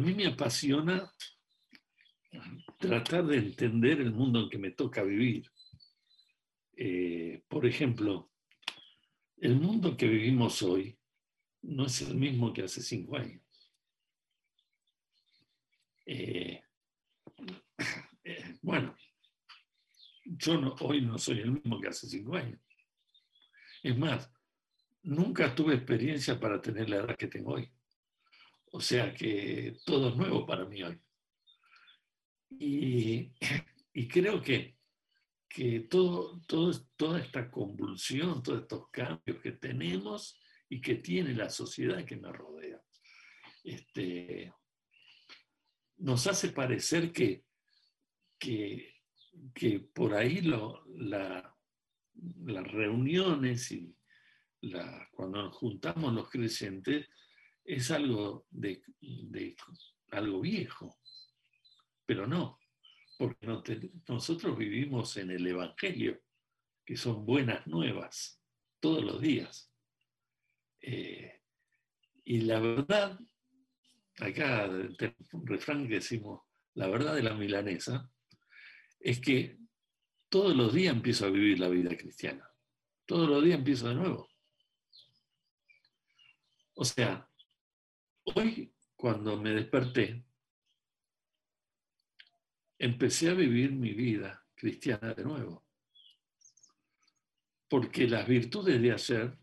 a mí me apasiona tratar de entender el mundo en que me toca vivir. Eh, por ejemplo, el mundo que vivimos hoy no es el mismo que hace cinco años. Eh, eh, bueno, yo hoy no soy el mismo que hace cinco años. Es más, nunca tuve experiencia para tener la edad que tengo hoy. O sea que todo es nuevo para mí hoy. Y, creo que, que todo, todo, toda esta convulsión, todos estos cambios que tenemos y que tiene la sociedad que me rodea, este, nos hace parecer que, que, por ahí lo, la, las reuniones y la, cuando nos juntamos los creyentes es algo, de, algo viejo, pero no, porque nosotros vivimos en el Evangelio, que son buenas nuevas todos los días. Eh, y la verdad, acá un refrán que decimos, la verdad de la milanesa, es que todos los días empiezo a vivir la vida cristiana. Todos los días empiezo de nuevo. O sea, hoy cuando me desperté, empecé a vivir mi vida cristiana de nuevo. Porque las virtudes de ayer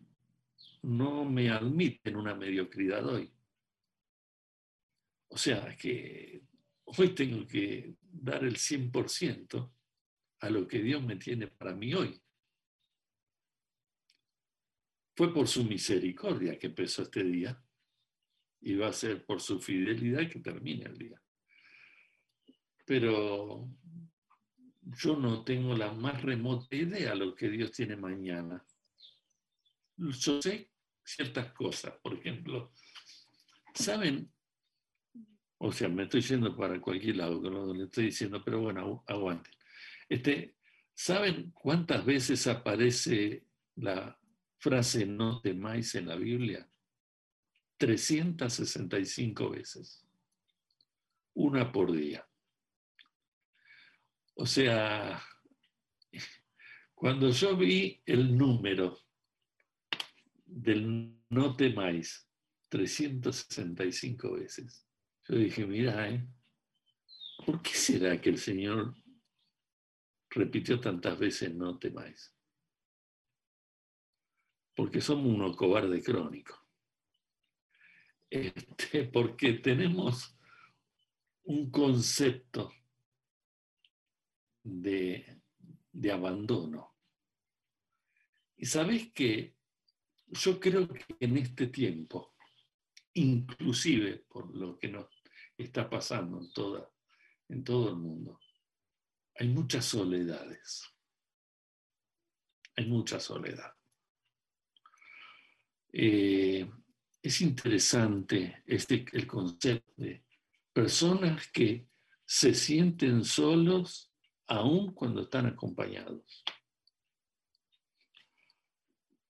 no me admiten una mediocridad hoy. O sea, que hoy tengo que dar el 100% a lo que Dios me tiene para mí hoy. Fue por su misericordia que empezó este día y va a ser por su fidelidad que termine el día. Pero yo no tengo la más remota idea de lo que Dios tiene mañana. Yo sé ciertas cosas, por ejemplo, ¿saben? O sea, me estoy yendo para cualquier lado con lo que le estoy diciendo, pero bueno, aguanten. Este, ¿Saben cuántas veces aparece la frase no temáis en la Biblia? 365 veces. Una por día. O sea, cuando yo vi el número del no temáis 365 veces, yo dije, mira, ¿eh? ¿por qué será que el Señor repitió tantas veces no temáis? Porque somos unos cobarde crónico. Este, porque tenemos un concepto de, de abandono. Y sabes que yo creo que en este tiempo, inclusive por lo que nos está pasando en, toda, en todo el mundo, hay muchas soledades. Hay mucha soledad. Eh, es interesante este, el concepto de personas que se sienten solos aun cuando están acompañados.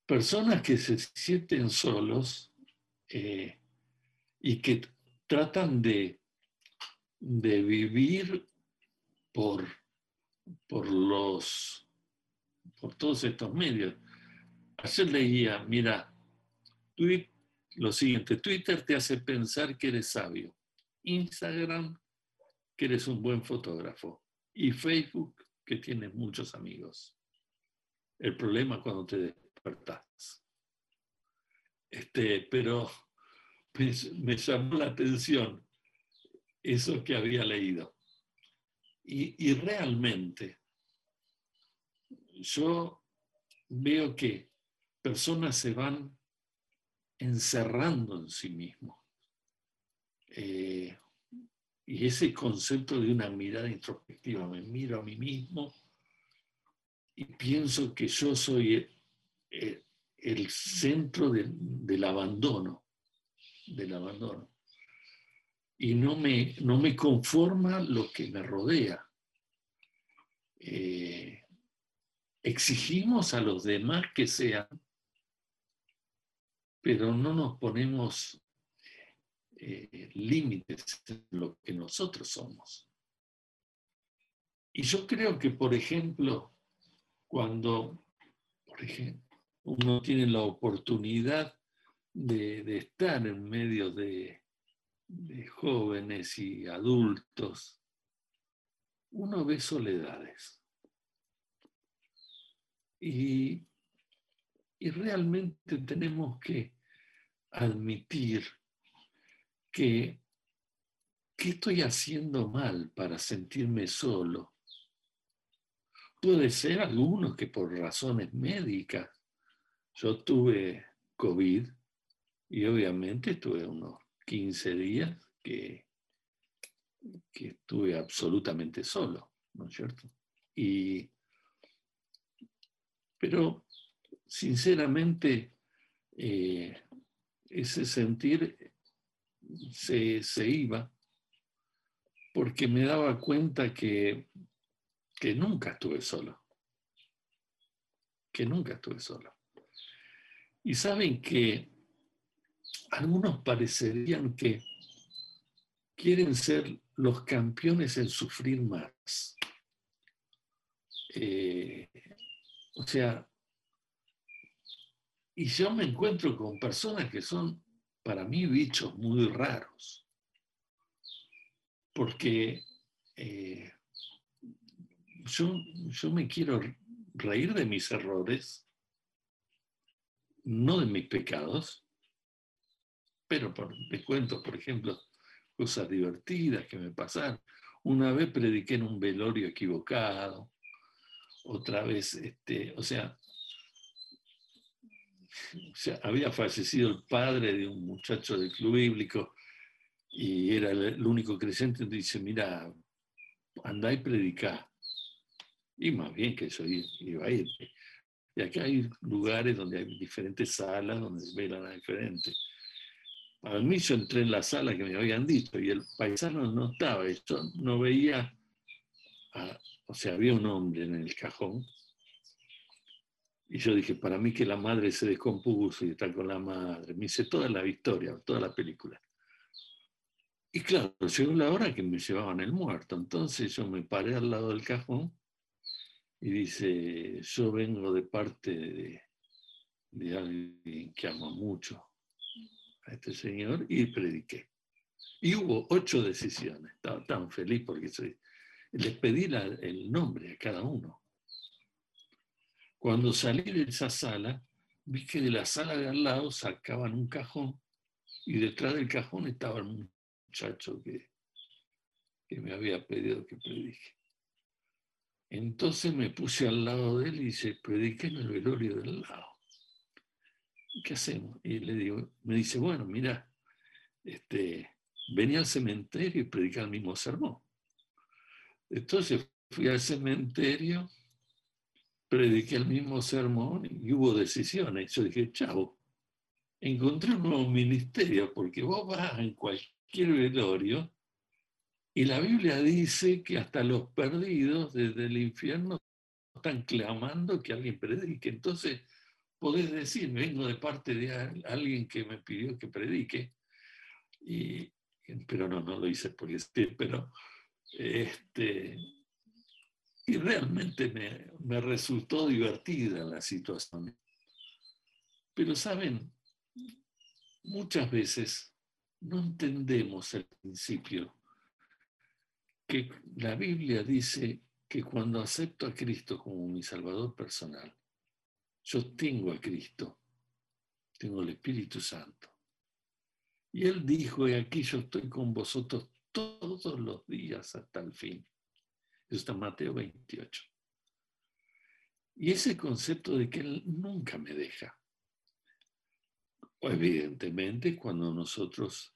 Personas que se sienten solos eh, y que tratan de, de vivir por por los por todos estos medios. Ayer leía, mira, tweet, lo siguiente, Twitter te hace pensar que eres sabio, Instagram que eres un buen fotógrafo y Facebook que tienes muchos amigos. El problema cuando te despertas. Este, pero me, me llamó la atención eso que había leído. Y, realmente yo veo que personas se van encerrando en sí mismos. Eh, y ese concepto de una mirada introspectiva, me miro a mí mismo y pienso que yo soy el, centro del abandono, del abandono y no me, no me conforma lo que me rodea. Eh, exigimos a los demás que sean, pero no nos ponemos eh, límites en lo que nosotros somos. Y yo creo que, por ejemplo, cuando por ejemplo, uno tiene la oportunidad de, estar en medio de, jóvenes y adultos, uno ve soledades. Y, y realmente tenemos que admitir que, ¿qué estoy haciendo mal para sentirme solo? Puede ser algunos que por razones médicas, yo tuve COVID y obviamente tuve unos 15 días que, que estuve absolutamente solo, ¿no es cierto? Y, pero sinceramente, eh, ese sentir se, iba porque me daba cuenta que, que nunca estuve solo, que nunca estuve solo. Y saben que algunos parecerían que quieren ser los campeones en sufrir más. Eh, o sea, y yo me encuentro con personas que son para mí bichos muy raros, porque eh, yo, yo me quiero reír de mis errores, no de mis pecados, pero por, cuento, por ejemplo, cosas divertidas que me pasaron. Una vez prediqué en un velorio equivocado, otra vez, este, o sea, o había fallecido el padre de un muchacho del club bíblico y era el único creyente, dice, mira, andá y predicá. Y más bien que yo iba a ir. Y acá hay lugares donde hay diferentes salas, donde velan a diferentes. Para mí yo entré en la sala que me habían dicho y el paisano no estaba, yo no veía, o sea, había un hombre en el cajón y yo dije, para mí que la madre se descompuso y está con la madre. Me hice toda la historia, toda la película. Y claro, llegó la hora que me llevaban el muerto. Entonces yo me paré al lado del cajón y dice, yo vengo de parte de, de alguien que amo mucho a este señor y prediqué. Y hubo ocho decisiones. Estaba tan feliz porque soy, les pedí el nombre a cada uno. Cuando salí de esa sala, vi que de la sala de al lado sacaban un cajón y detrás del cajón estaba el muchacho que, me había pedido que predique. Entonces me puse al lado de él y dice, predique en el velorio del lado. ¿Qué hacemos? Y me dice, bueno, mira, este, venía al cementerio y predica el mismo sermón. Entonces fui al cementerio prediqué el mismo sermón y hubo decisiones. Yo dije, chao, encontré un nuevo ministerio porque vos vas en cualquier velorio y la Biblia dice que hasta los perdidos desde el infierno están clamando que alguien predique. Entonces, podés decir, vengo de parte de alguien que me pidió que predique, y, pero no, no lo hice por este, pero este, y realmente me, resultó divertida la situación. Pero saben, muchas veces no entendemos el principio que la Biblia dice que cuando acepto a Cristo como mi Salvador personal, yo tengo a Cristo, tengo el Espíritu Santo. Y Él dijo, y aquí yo estoy con vosotros todos los días hasta el fin. Está Mateo 28. Y ese concepto de que Él nunca me deja. Evidentemente, cuando nosotros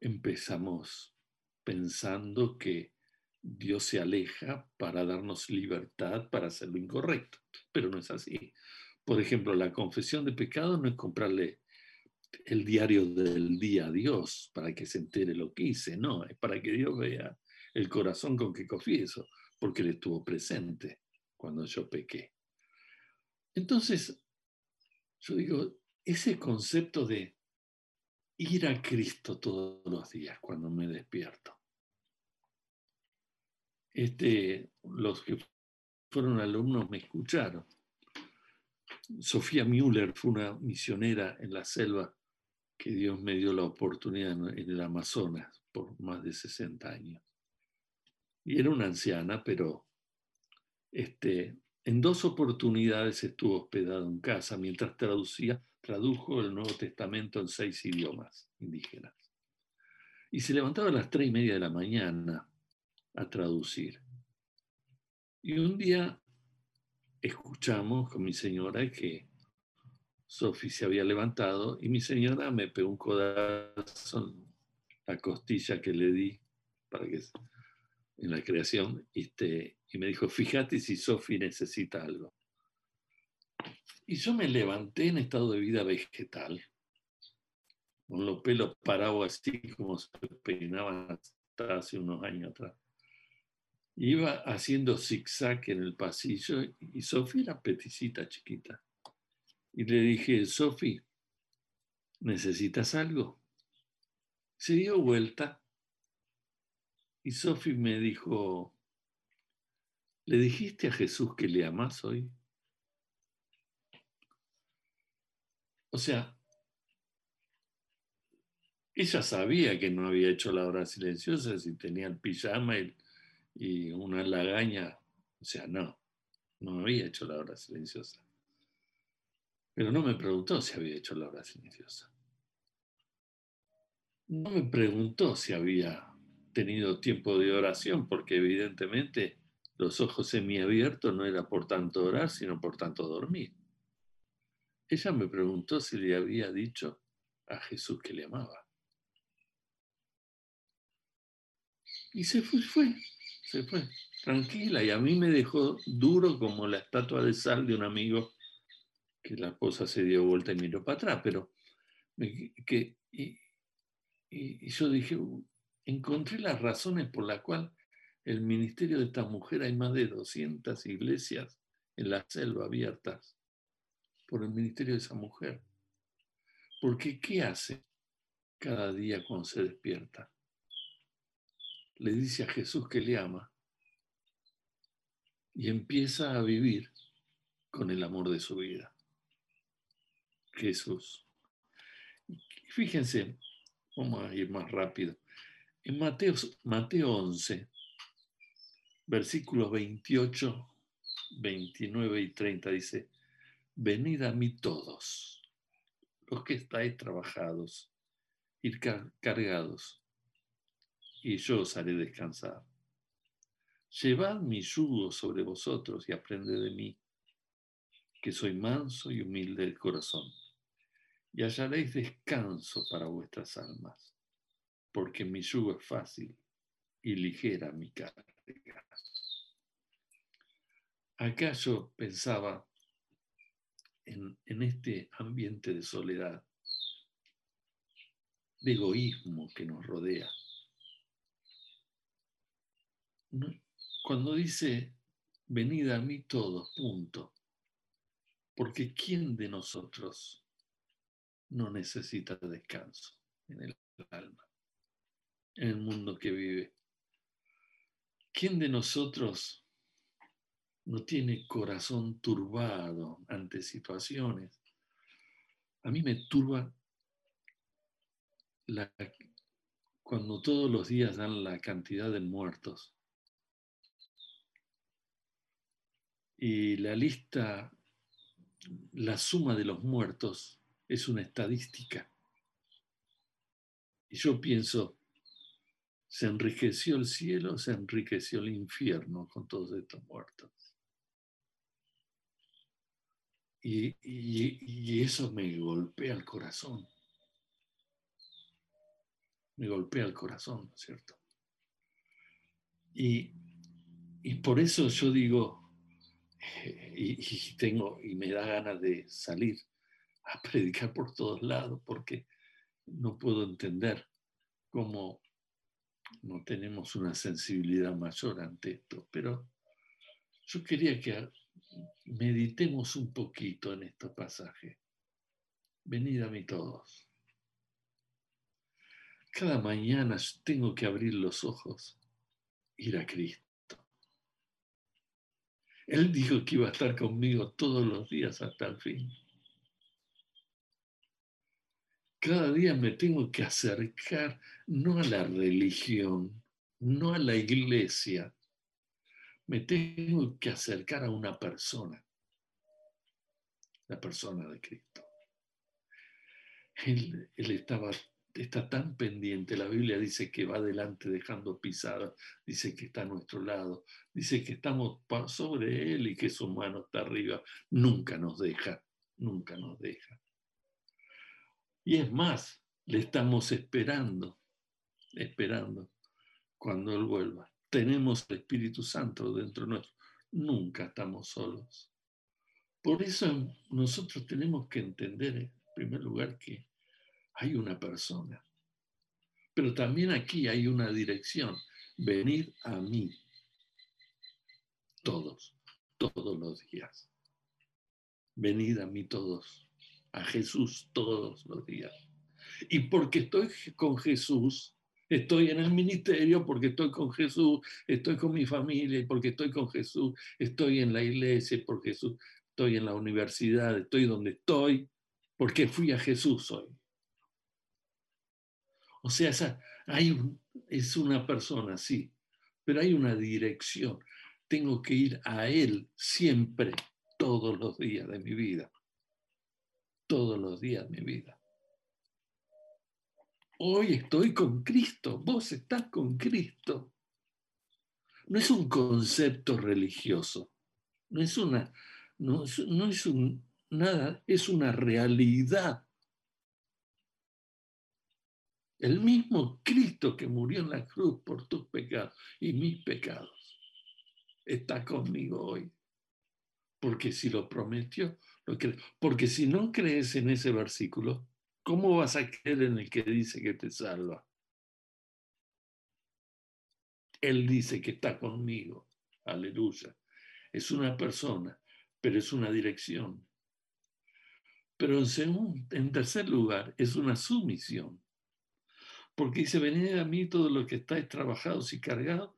empezamos pensando que Dios se aleja para darnos libertad para hacer lo incorrecto, pero no es así. Por ejemplo, la confesión de pecado no es comprarle el diario del día a Dios para que se entere lo que hice, no, es para que Dios vea el corazón con que confieso, porque Él estuvo presente cuando yo pequé. Entonces, yo digo, ese concepto de ir a Cristo todos los días cuando me despierto. Este, los que fueron alumnos me escucharon. Sofía Müller fue una misionera en la selva que Dios me dio la oportunidad en el Amazonas por más de 60 años. Y era una anciana, pero este, en dos oportunidades estuvo hospedado en casa mientras traducía, tradujo el Nuevo Testamento en seis idiomas indígenas. Y se levantaba a las tres y media de la mañana a traducir. Y un día escuchamos con mi señora que Sofi se había levantado y mi señora me pegó un codazo en la costilla que le di para que en la creación este, y me dijo, fíjate si Sofi necesita algo. Y yo me levanté en estado de vida vegetal, con los pelos parados así como se peinaban hasta hace unos años atrás. Iba haciendo zigzag en el pasillo y Sofi era peticita chiquita. Y le dije, Sofi, ¿necesitas algo? Se dio vuelta y Sofi me dijo, ¿le dijiste a Jesús que le amas hoy? O sea, ella sabía que no había hecho la hora silenciosa si tenía el pijama y, y una lagaña. O sea, no, no había hecho la hora silenciosa. Pero no me preguntó si había hecho la hora silenciosa. No me preguntó si había tenido tiempo de oración, porque evidentemente los ojos semiabiertos no era por tanto orar, sino por tanto dormir. Ella me preguntó si le había dicho a Jesús que le amaba. Y se fue, se fue, tranquila. Y a mí me dejó duro como la estatua de sal de un amigo que la esposa se dio vuelta y miró para atrás. Pero que, y, y yo dije, encontré las razones por las cuales el ministerio de esta mujer hay más de 200 iglesias en la selva abiertas por el ministerio de esa mujer. Porque ¿qué hace cada día cuando se despierta? Le dice a Jesús que le ama y empieza a vivir con el amor de su vida. Jesús. Fíjense, vamos a ir más rápido. En Mateo, Mateo 11, versículos 28, 29 y 30 dice, venid a mí todos, los que estáis trabajados, ir cargados, y yo os haré descansar. Llevad mi yugo sobre vosotros y aprended de mí, que soy manso y humilde de corazón, y hallaréis descanso para vuestras almas porque mi yugo es fácil y ligera mi carga. Acá yo pensaba en, en este ambiente de soledad, de egoísmo que nos rodea. Cuando dice, venid a mí todos, punto, porque ¿quién de nosotros no necesita descanso en el alma? En el mundo que vive. ¿Quién de nosotros no tiene corazón turbado ante situaciones? A mí me turba cuando todos los días dan la cantidad de muertos. Y la lista, la suma de los muertos es una estadística. Y yo pienso, se enriqueció el cielo, se enriqueció el infierno con todos estos muertos. Y, eso me golpea el corazón. Me golpea el corazón, ¿cierto? Y, por eso yo digo, eh, y, tengo, y me da ganas de salir a predicar por todos lados, porque no puedo entender cómo no tenemos una sensibilidad mayor ante esto, pero yo quería que meditemos un poquito en este pasaje. Venid a mí todos. cada mañana tengo que abrir los ojos, ir a Cristo. Él dijo que iba a estar conmigo todos los días hasta el fin. Cada día me tengo que acercar no a la religión, no a la iglesia, me tengo que acercar a una persona, la persona de Cristo. Él, está tan pendiente, la Biblia dice que va adelante dejando pisadas, dice que está a nuestro lado, dice que estamos sobre Él y que su mano está arriba, nunca nos deja, nunca nos deja. Y es más, le estamos esperando, esperando cuando Él vuelva. Tenemos el Espíritu Santo dentro de nosotros. Nunca estamos solos. Por eso nosotros tenemos que entender, en primer lugar, que hay una persona. Pero también aquí hay una dirección. Venir a mí. Todos, todos los días. Venid a mí todos a Jesús todos los días. Y porque estoy con Jesús, estoy en el ministerio, porque estoy con Jesús, estoy con mi familia, porque estoy con Jesús, estoy en la iglesia, por Jesús, estoy en la universidad, estoy donde estoy, porque fui a Jesús hoy. O sea, hay es una persona, sí, pero hay una dirección. Tengo que ir a Él siempre, todos los días de mi vida todos los días de mi vida. Hoy estoy con Cristo, vos estás con Cristo. No es un concepto religioso, no es una, no, no es un, nada, es una realidad. El mismo Cristo que murió en la cruz por tus pecados y mis pecados está conmigo hoy. Porque si lo prometió, porque si no crees en ese versículo, ¿cómo vas a creer en el que dice que te salva? Él dice que está conmigo. Aleluya. Es una persona, pero es una dirección. Pero en, en tercer lugar, es una sumisión. Porque dice, venid a mí todos los que estáis trabajados y cargados,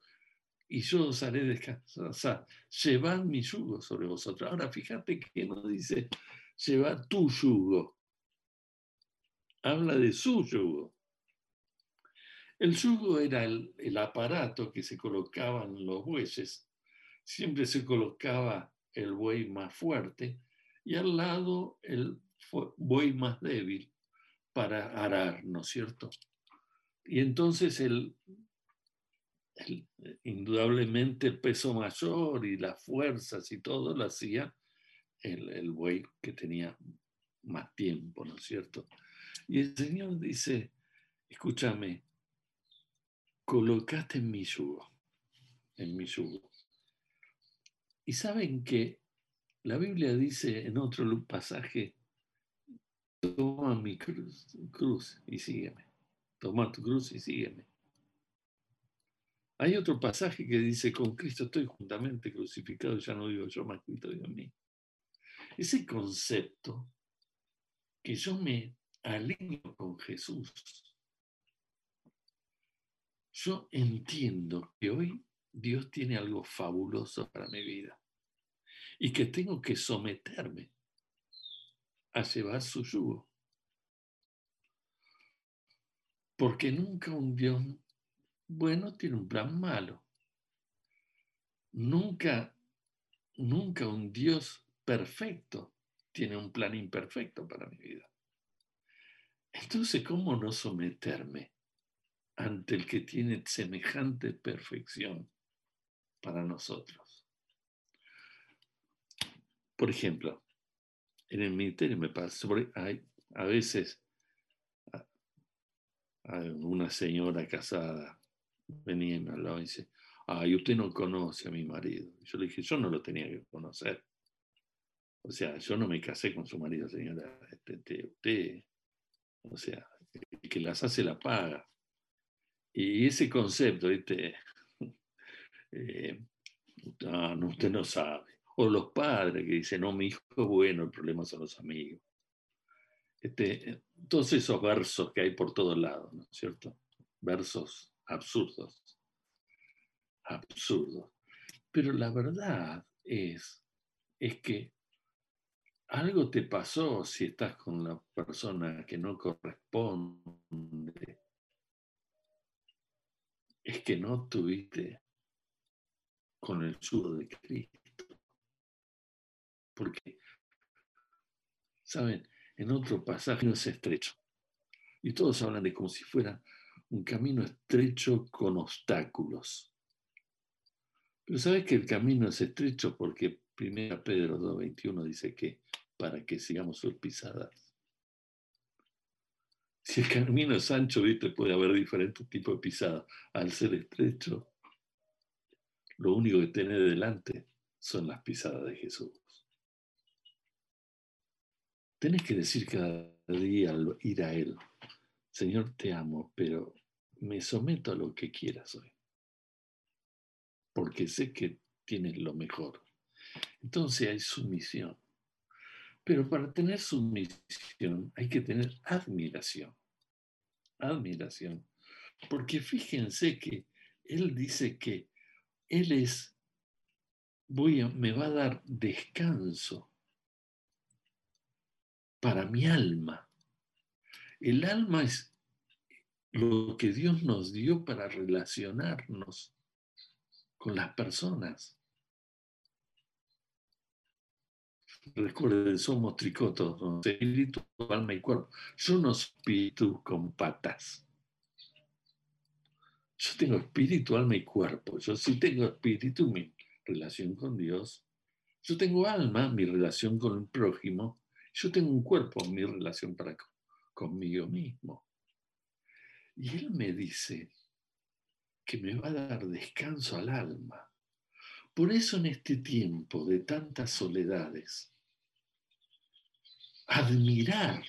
y yo os haré descansar. O llevad mi yugo sobre vosotros. Ahora fíjate que no dice, lleva tu yugo. Habla de su yugo. El yugo era el, el aparato que se colocaban los bueyes. Siempre se colocaba el buey más fuerte y al lado el buey más débil para arar, ¿no es cierto? Y entonces el indudablemente el peso mayor y las fuerzas y todo lo hacía el, el buey que tenía más tiempo, ¿no es cierto? Y el Señor dice, escúchame, colocate en mi yugo, en mi yugo. Y saben que la Biblia dice en otro pasaje, toma mi cruz, cruz y sígueme, toma tu cruz y sígueme. Hay otro pasaje que dice, con Cristo estoy juntamente crucificado, ya no digo yo, más Cristo digo en mí. Ese concepto que yo me alineo con Jesús, yo entiendo que hoy Dios tiene algo fabuloso para mi vida y que tengo que someterme a llevar su yugo. Porque nunca un Dios bueno tiene un plan malo. Nunca, nunca un Dios perfecto tiene un plan imperfecto para mi vida. Entonces, ¿cómo no someterme ante el que tiene semejante perfección para nosotros? Por ejemplo, en el ministerio me pasa, a veces una señora casada venía y me hablaba y dice, ay, usted no conoce a mi marido. Yo le dije, yo no lo tenía que conocer. O sea, yo no me casé con su marido, señora. Este, usted, o sea, el que las hace la paga. Y ese concepto, este, eh, no, usted no sabe. O los padres que dicen, no, mi hijo es bueno, el problema son los amigos. Este, todos esos versos que hay por todos lados, ¿no es cierto? versos absurdos, absurdos. Pero la verdad es, es que algo te pasó si estás con la persona que no corresponde. Es que no tuviste con el sudo de Cristo. Porque, ¿saben? En otro pasaje no es estrecho. Y todos hablan de como si fuera un camino estrecho con obstáculos. Pero sabes que el camino es estrecho porque 1 Pedro 2.21 dice que para que sigamos sus pisadas. Si el camino es ancho, ¿viste? puede haber diferentes tipos de pisadas. Al ser estrecho, lo único que tiene delante son las pisadas de Jesús. Tienes que decir cada día ir a Él, Señor, te amo, pero me someto a lo que quieras hoy, porque sé que tienes lo mejor. Entonces hay sumisión. Pero para tener sumisión hay que tener admiración. Admiración. Porque fíjense que Él dice que Él es, voy a, me va a dar descanso para mi alma. El alma es lo que Dios nos dio para relacionarnos con las personas. Recuerden, somos tricotos, espíritu, alma y cuerpo. Yo no soy espíritu con patas. Yo tengo espíritu, alma y cuerpo. Yo sí tengo espíritu, mi relación con Dios. Yo tengo alma, mi relación con el prójimo. Yo tengo un cuerpo, mi relación para conmigo mismo. Y él me dice que me va a dar descanso al alma. Por eso en este tiempo de tantas soledades, admirar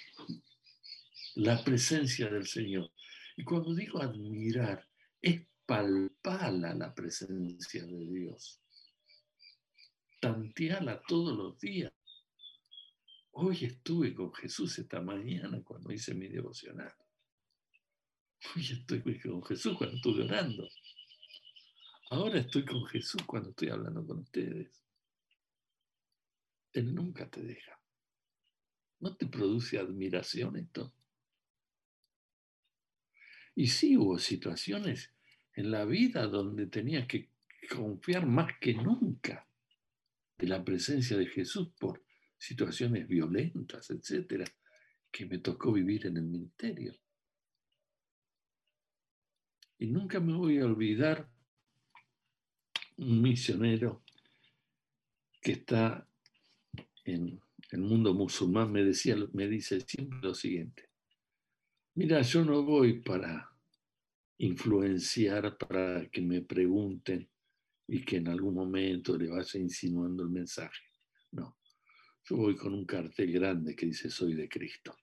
la presencia del Señor. Y cuando digo admirar, es palpala la presencia de Dios. Tanteala todos los días. Hoy estuve con Jesús esta mañana cuando hice mi devocional. Hoy estoy con Jesús cuando estoy orando. Ahora estoy con Jesús cuando estoy hablando con ustedes. Él nunca te deja. ¿No te produce admiración esto? Y sí hubo situaciones en la vida donde tenías que confiar más que nunca de la presencia de Jesús por situaciones violentas, etcétera, que me tocó vivir en el ministerio. Y nunca me voy a olvidar un misionero que está en el mundo musulmán me, decía, me dice siempre lo siguiente, mira, yo no voy para influenciar, para que me pregunten y que en algún momento le vaya insinuando el mensaje. Yo voy con un cartel grande que dice soy de Cristo.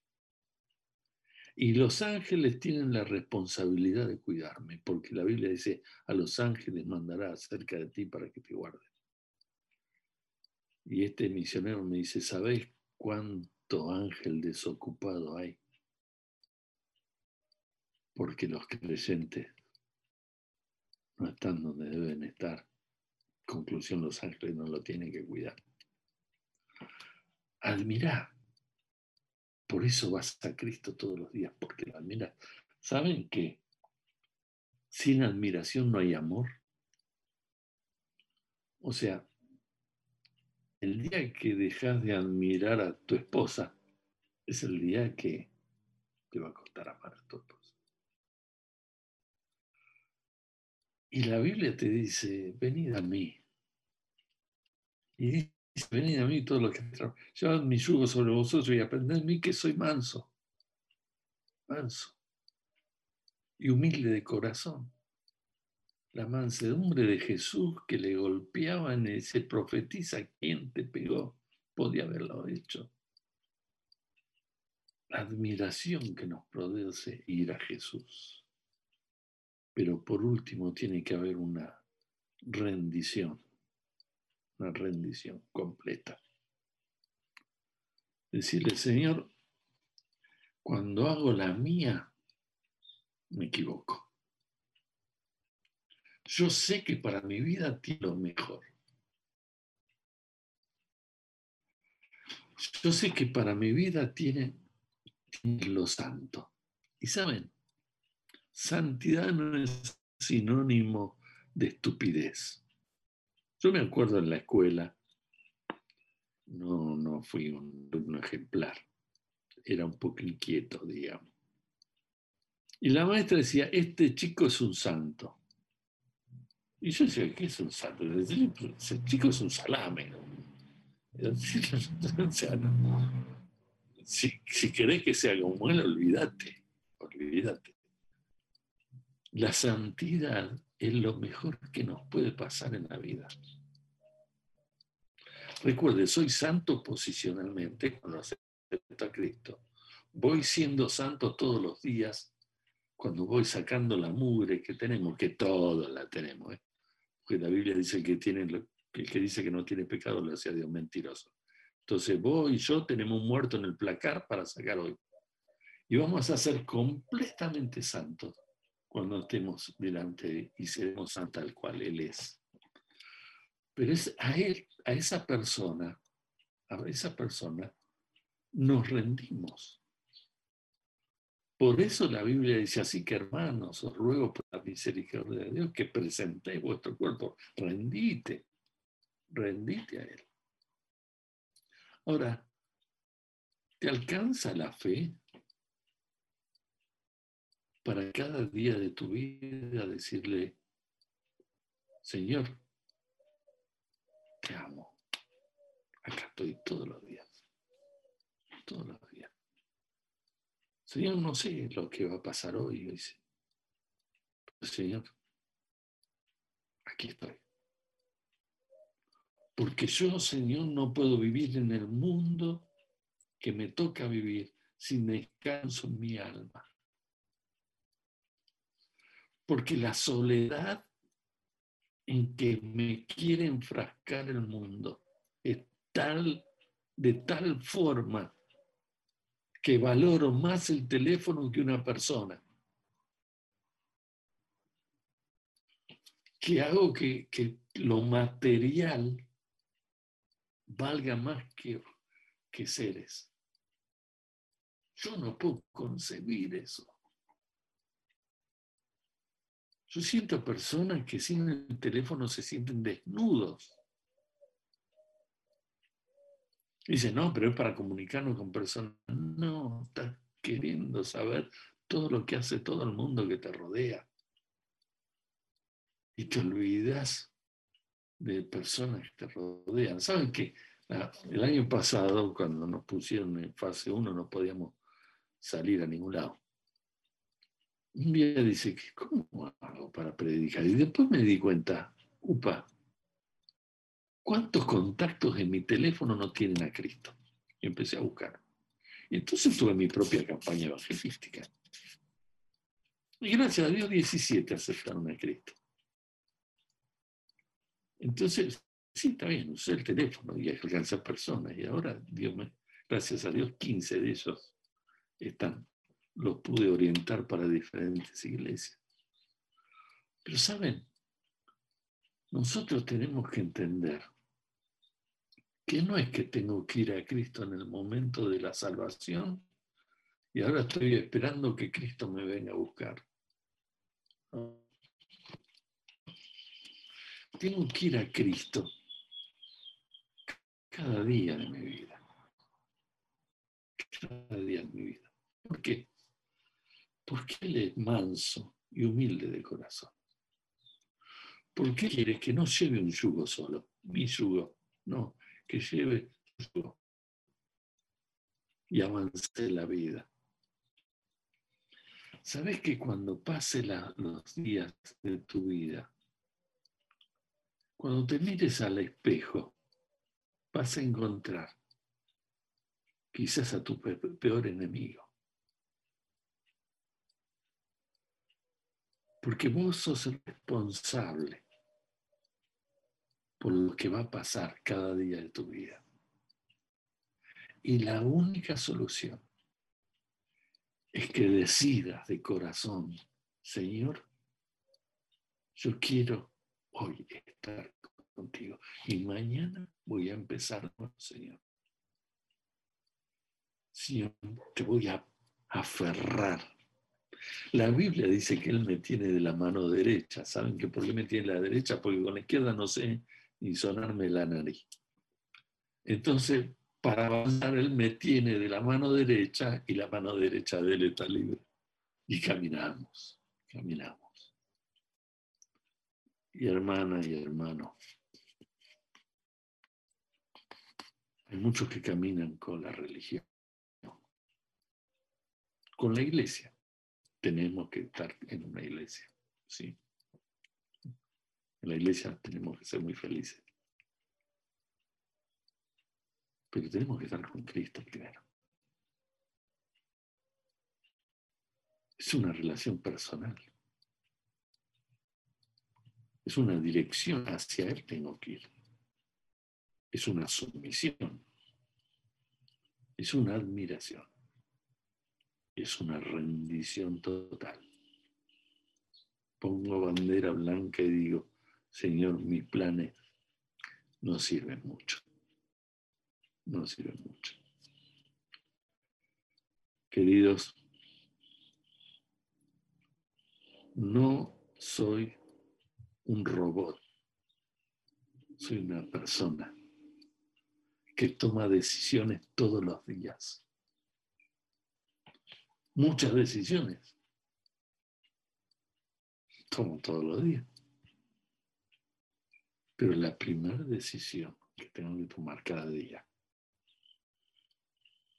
Y los ángeles tienen la responsabilidad de cuidarme, porque la Biblia dice, a los ángeles mandará cerca de ti para que te guarden. Y este misionero me dice, ¿sabéis cuánto ángel desocupado hay? Porque los creyentes no están donde deben estar. Conclusión, los ángeles no lo tienen que cuidar. Admirá. Por eso vas a Cristo todos los días, porque lo admiras. ¿Saben que sin admiración no hay amor? O sea, el día que dejas de admirar a tu esposa es el día que te va a costar amar a tu esposa. Y la Biblia te dice, venid a mí. Y venid a mí todos los que llevad mi yugo sobre vosotros y aprended de mí que soy manso. Manso. Y humilde de corazón la mansedumbre de Jesús que le golpeaban y se profetiza quién te pegó, podía haberlo hecho. La admiración que nos produce ir a Jesús. Pero por último tiene que haber una rendición, una rendición completa. Decirle, Señor, cuando hago la mía, me equivoco Yo sé que para mi vida tiene lo mejor. Yo sé que para mi vida tiene, lo santo. Y saben, santidad no es sinónimo de estupidez. Yo me acuerdo en la escuela, no, no fui un, un ejemplar, era un poco inquieto, digamos. Y la maestra decía, este chico es un santo. Y yo decía, ¿qué es un santo? Ese chico es un salame. si, si querés que sea como él, olvídate, olvídate. La santidad es lo mejor que nos puede pasar en la vida. Recuerde, soy santo posicionalmente cuando acepto a Cristo. Voy siendo santo todos los días cuando voy sacando la mugre que tenemos, que todos la tenemos. ¿eh? Porque la Biblia dice que tiene, el que dice que no tiene pecado lo hace a Dios mentiroso. Entonces vos y yo tenemos un muerto en el placar para sacar hoy. Y vamos a ser completamente santos cuando estemos delante y seremos santos tal cual Él es. Pero es a él, a esa persona, a esa persona, nos rendimos. Por eso la Biblia dice así que hermanos, os ruego por la misericordia de Dios que presentéis vuestro cuerpo, rendite, rendite a Él. Ahora, ¿te alcanza la fe para cada día de tu vida decirle, Señor, te amo. Acá estoy todos los días. Todos los días. Señor, no sé lo que va a pasar hoy. Dice. Señor, aquí estoy. Porque yo, Señor, no puedo vivir en el mundo que me toca vivir sin descanso en mi alma. Porque la soledad en que me quiere enfrascar el mundo es tal, de tal forma que valoro más el teléfono que una persona. Que hago que, que lo material valga más que, que seres. Yo no puedo concebir eso. Yo siento personas que sin el teléfono se sienten desnudos. Dice, no, pero es para comunicarnos con personas. No, estás queriendo saber todo lo que hace todo el mundo que te rodea. Y te olvidas de personas que te rodean. ¿Saben qué? El año pasado, cuando nos pusieron en fase 1, no podíamos salir a ningún lado un día dice, ¿cómo hago para predicar? Y después me di cuenta, upa, ¿cuántos contactos en mi teléfono no tienen a Cristo? Y empecé a buscar. Y entonces tuve mi propia campaña evangelística. Y gracias a Dios 17 aceptaron a Cristo. Entonces, sí, está bien, usé el teléfono y alcancé a personas. Y ahora, Dios me, gracias a Dios, 15 de ellos están los pude orientar para diferentes iglesias. Pero saben, nosotros tenemos que entender que no es que tengo que ir a Cristo en el momento de la salvación y ahora estoy esperando que Cristo me venga a buscar. Tengo que ir a Cristo cada día de mi vida. Cada día de mi vida. ¿Por qué? Porque Él es manso y humilde de corazón. ¿Por qué quiere que no lleve un yugo solo, mi yugo? No, que lleve su yugo y avance la vida. ¿Sabes que cuando pase los días de tu vida, cuando te mires al espejo, vas a encontrar quizás a tu peor enemigo? Porque vos sos responsable por lo que va a pasar cada día de tu vida. Y la única solución es que decidas de corazón, Señor, yo quiero hoy estar contigo y mañana voy a empezar, Señor. Señor, te voy a aferrar. La Biblia dice que Él me tiene de la mano derecha. ¿Saben que por qué me tiene la derecha? Porque con la izquierda no sé ni sonarme la nariz. Entonces, para avanzar, Él me tiene de la mano derecha y la mano derecha de Él está libre. Y caminamos, caminamos. Y hermana y hermano, hay muchos que caminan con la religión con la iglesia. Tenemos que estar en una iglesia, ¿sí? En la iglesia tenemos que ser muy felices. Pero tenemos que estar con Cristo primero. Es una relación personal. Es una dirección hacia Él tengo que ir. Es una sumisión. Es una admiración es una rendición total. Pongo bandera blanca y digo, Señor, mis planes no sirven mucho. No sirven mucho. Queridos, no soy un robot, soy una persona que toma decisiones todos los días muchas decisiones. Como todos los días. Pero la primera decisión que tengo que tomar cada día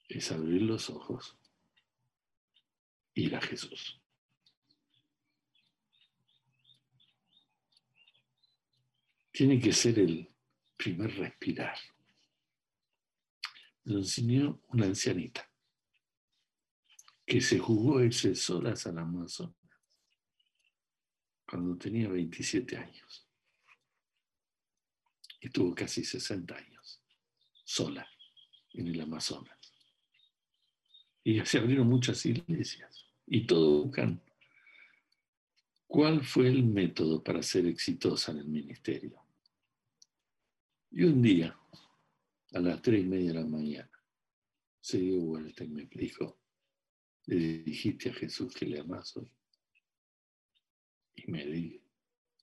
es abrir los ojos ir a Jesús. Tiene que ser el primer respirar. Lo enseñó una ancianita que se jugó irse solas al Amazonas cuando tenía 27 años. Y tuvo casi 60 años, sola, en el Amazonas. Y se abrieron muchas iglesias y todos buscan cuál fue el método para ser exitosa en el ministerio. Y un día, a las tres y media de la mañana, se dio vuelta y me dijo, le dijiste a Jesús que le amas hoy. Y me,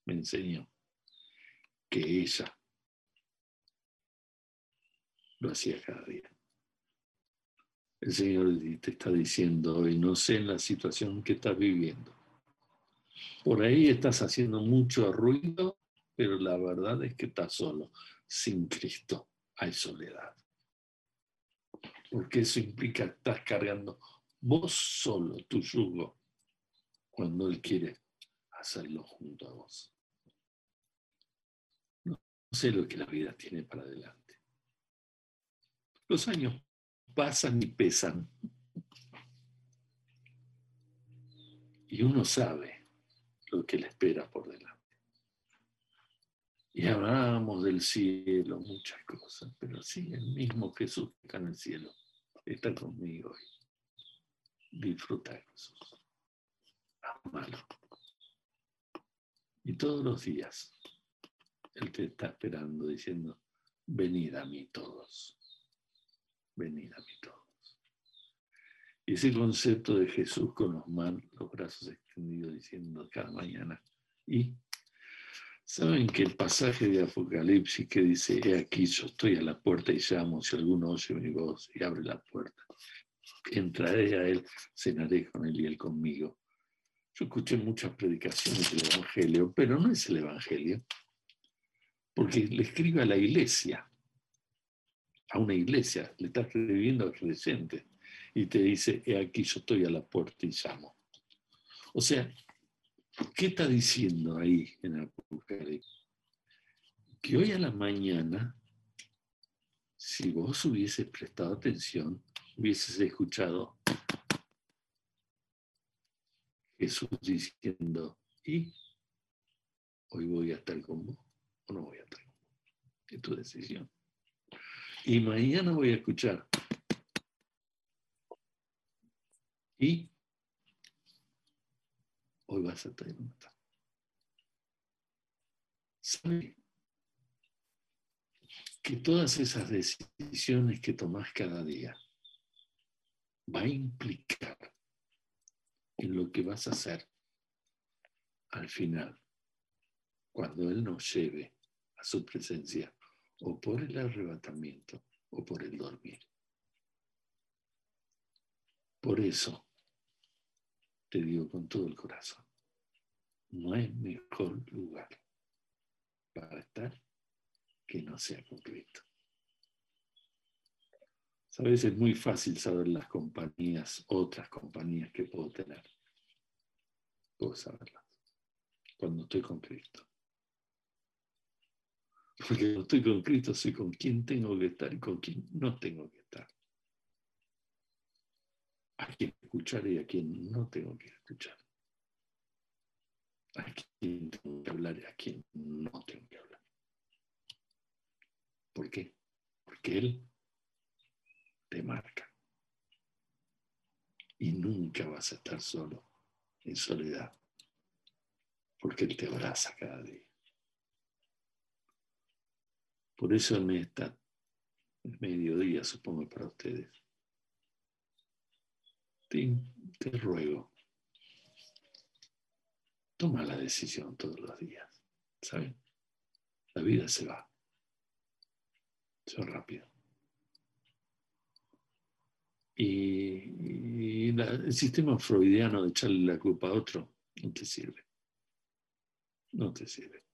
me enseñó que ella lo hacía cada día. El Señor te está diciendo hoy, no sé en la situación que estás viviendo. Por ahí estás haciendo mucho ruido, pero la verdad es que estás solo. Sin Cristo hay soledad. Porque eso implica que estás cargando vos solo tu yugo cuando Él quiere hacerlo junto a vos. No sé lo que la vida tiene para adelante. Los años pasan y pesan. Y uno sabe lo que le espera por delante. Y hablamos del cielo, muchas cosas, pero sí, el mismo Jesús que está en el cielo está conmigo hoy. Disfruta de Jesús. Amalo. Y todos los días Él te está esperando diciendo, venid a mí todos. Venid a mí todos. Y ese concepto de Jesús con los, manos, los brazos extendidos diciendo cada mañana. Y saben que el pasaje de Apocalipsis que dice, he aquí yo estoy a la puerta y llamo, si alguno oye mi voz y abre la puerta, entraré a Él, cenaré con Él y Él conmigo. Yo escuché muchas predicaciones del Evangelio, pero no es el Evangelio, porque le escribe a la iglesia, a una iglesia, le está escribiendo al creyente y te dice, he aquí yo estoy a la puerta y llamo. O sea, ¿qué está diciendo ahí en Apocalipsis? Que hoy a la mañana, si vos hubieses prestado atención, hubieses escuchado Jesús diciendo, ¿y hoy voy a estar con vos o no voy a estar con vos? Es tu decisión. Y mañana voy a escuchar. ¿Y hoy vas a estar con sabe que todas esas decisiones que tomás cada día va a implicar en lo que vas a hacer al final, cuando Él nos lleve a su presencia, o por el arrebatamiento o por el dormir. Por eso te digo con todo el corazón, no hay mejor lugar para estar que no sea con Cristo. Sabes, es muy fácil saber las compañías, otras compañías que puedo tener. Puedo saberlas cuando estoy con Cristo. Porque cuando estoy con Cristo sé con quién tengo que estar y con quién no tengo que estar. A quién escuchar y a quién no tengo que escuchar. A quién tengo que hablar y a quién no tengo que hablar. ¿Por qué? Porque Él te marca. Y nunca vas a estar solo, en soledad, porque Él te abraza cada día. Por eso en esta mediodía, supongo para ustedes, te, te ruego, toma la decisión todos los días, ¿saben? La vida se va, se va rápido. Y, el sistema freudiano de echarle la culpa a otro no te sirve. No te sirve.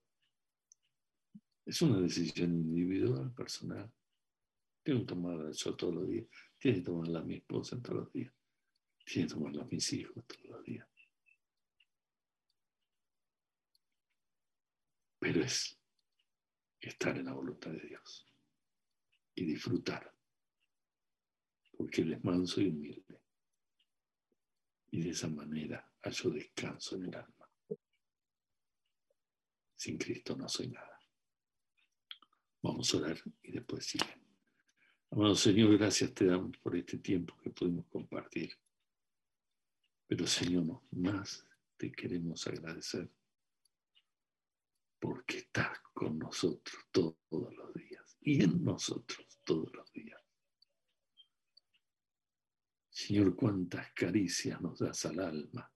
Es una decisión individual, personal. Tengo que tomarla yo todos los días. Tiene que tomarla mi esposa todos los días. Tiene que tomarla mis hijos todos los días. Pero es estar en la voluntad de Dios y disfrutar porque Él es manso y humilde. Y de esa manera hallo descanso en el alma. Sin Cristo no soy nada. Vamos a orar y después siguen. Amado Señor, gracias te damos por este tiempo que pudimos compartir. Pero Señor, más te queremos agradecer porque estás con nosotros todos los días y en nosotros todos los días. Señor, cuántas caricias nos das al alma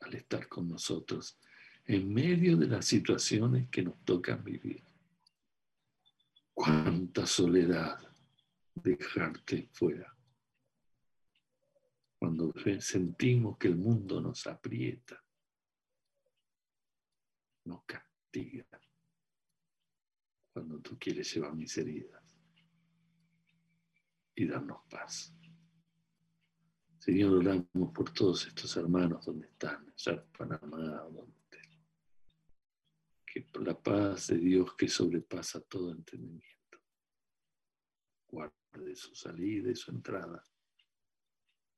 al estar con nosotros en medio de las situaciones que nos tocan vivir. Cuánta soledad dejarte fuera. Cuando sentimos que el mundo nos aprieta, nos castiga. Cuando tú quieres llevar mis heridas y darnos paz. Señor, oramos por todos estos hermanos donde están, allá en Panamá, donde estén. Que la paz de Dios que sobrepasa todo entendimiento, guarde su salida y su entrada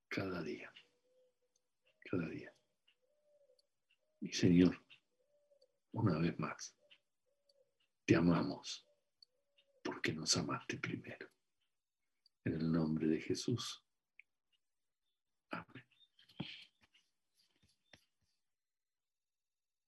cada día, cada día. Y Señor, una vez más, te amamos porque nos amaste primero. En el nombre de Jesús. Amen.